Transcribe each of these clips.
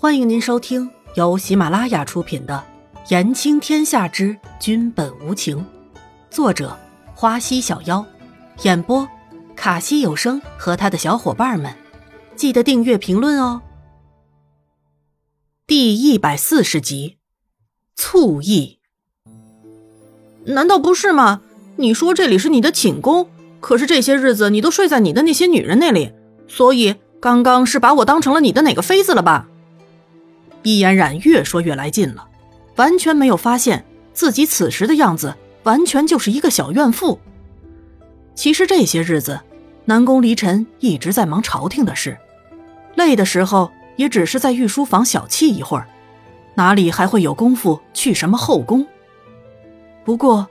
欢迎您收听由喜马拉雅出品的《言情天下之君本无情》，作者花溪小妖，演播卡西有声和他的小伙伴们。记得订阅、评论哦。第一百四十集，醋意。难道不是吗？你说这里是你的寝宫，可是这些日子你都睡在你的那些女人那里，所以刚刚是把我当成了你的哪个妃子了吧？易嫣然越说越来劲了，完全没有发现自己此时的样子，完全就是一个小怨妇。其实这些日子，南宫离尘一直在忙朝廷的事，累的时候也只是在御书房小憩一会儿，哪里还会有功夫去什么后宫？不过，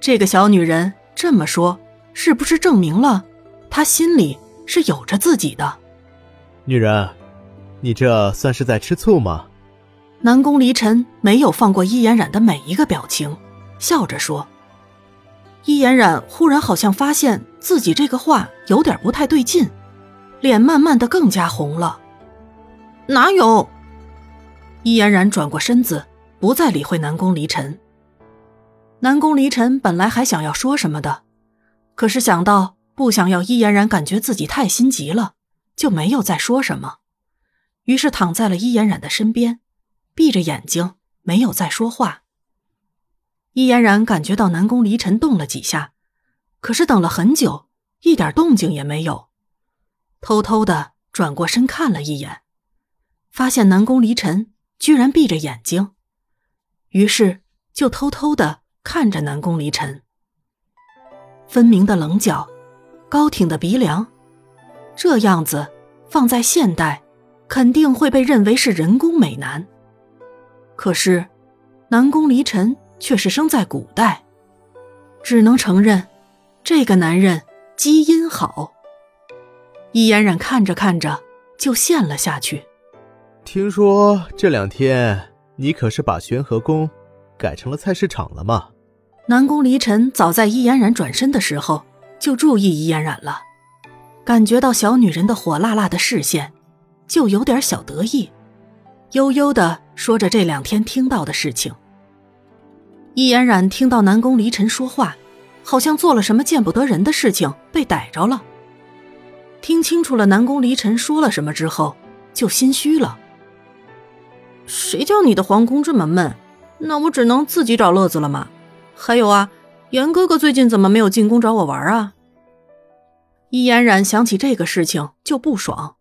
这个小女人这么说，是不是证明了她心里是有着自己的？女人，你这算是在吃醋吗？南宫离尘没有放过伊嫣然的每一个表情，笑着说：“伊嫣然忽然好像发现自己这个话有点不太对劲，脸慢慢的更加红了。哪有？”伊嫣然转过身子，不再理会南宫离尘。南宫离尘本来还想要说什么的，可是想到不想要伊嫣然感觉自己太心急了，就没有再说什么，于是躺在了伊嫣然的身边。闭着眼睛，没有再说话。易嫣然感觉到南宫离尘动了几下，可是等了很久，一点动静也没有。偷偷的转过身看了一眼，发现南宫离尘居然闭着眼睛，于是就偷偷的看着南宫离尘。分明的棱角，高挺的鼻梁，这样子放在现代，肯定会被认为是人工美男。可是，南宫离尘却是生在古代，只能承认，这个男人基因好。易嫣然看着看着就陷了下去。听说这两天你可是把玄和宫改成了菜市场了吗？南宫离尘早在易嫣然转身的时候就注意易嫣然了，感觉到小女人的火辣辣的视线，就有点小得意。悠悠的说着这两天听到的事情。易嫣然听到南宫离尘说话，好像做了什么见不得人的事情，被逮着了。听清楚了南宫离尘说了什么之后，就心虚了。谁叫你的皇宫这么闷？那我只能自己找乐子了嘛。还有啊，严哥哥最近怎么没有进宫找我玩啊？易嫣然想起这个事情就不爽。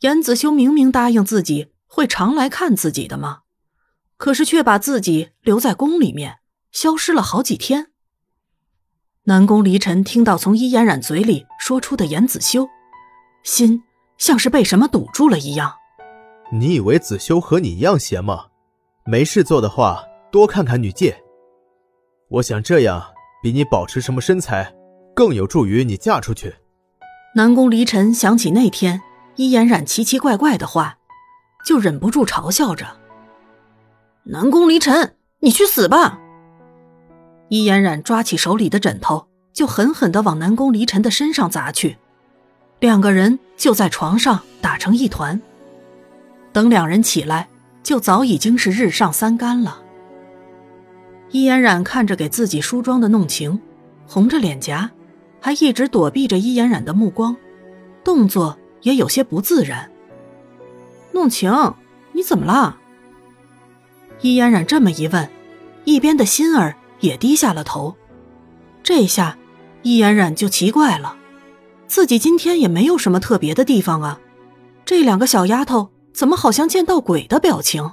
严子修明明答应自己。会常来看自己的吗？可是却把自己留在宫里面，消失了好几天。南宫离尘听到从伊嫣然嘴里说出的严子修，心像是被什么堵住了一样。你以为子修和你一样闲吗？没事做的话，多看看女界。我想这样比你保持什么身材更有助于你嫁出去。南宫离尘想起那天伊嫣然奇奇怪怪的话。就忍不住嘲笑着：“南宫离尘，你去死吧！”伊嫣然抓起手里的枕头，就狠狠的往南宫离尘的身上砸去，两个人就在床上打成一团。等两人起来，就早已经是日上三竿了。伊嫣然看着给自己梳妆的弄晴，红着脸颊，还一直躲避着伊嫣然的目光，动作也有些不自然。弄晴，你怎么了？易嫣然这么一问，一边的心儿也低下了头。这下，易嫣然就奇怪了，自己今天也没有什么特别的地方啊，这两个小丫头怎么好像见到鬼的表情？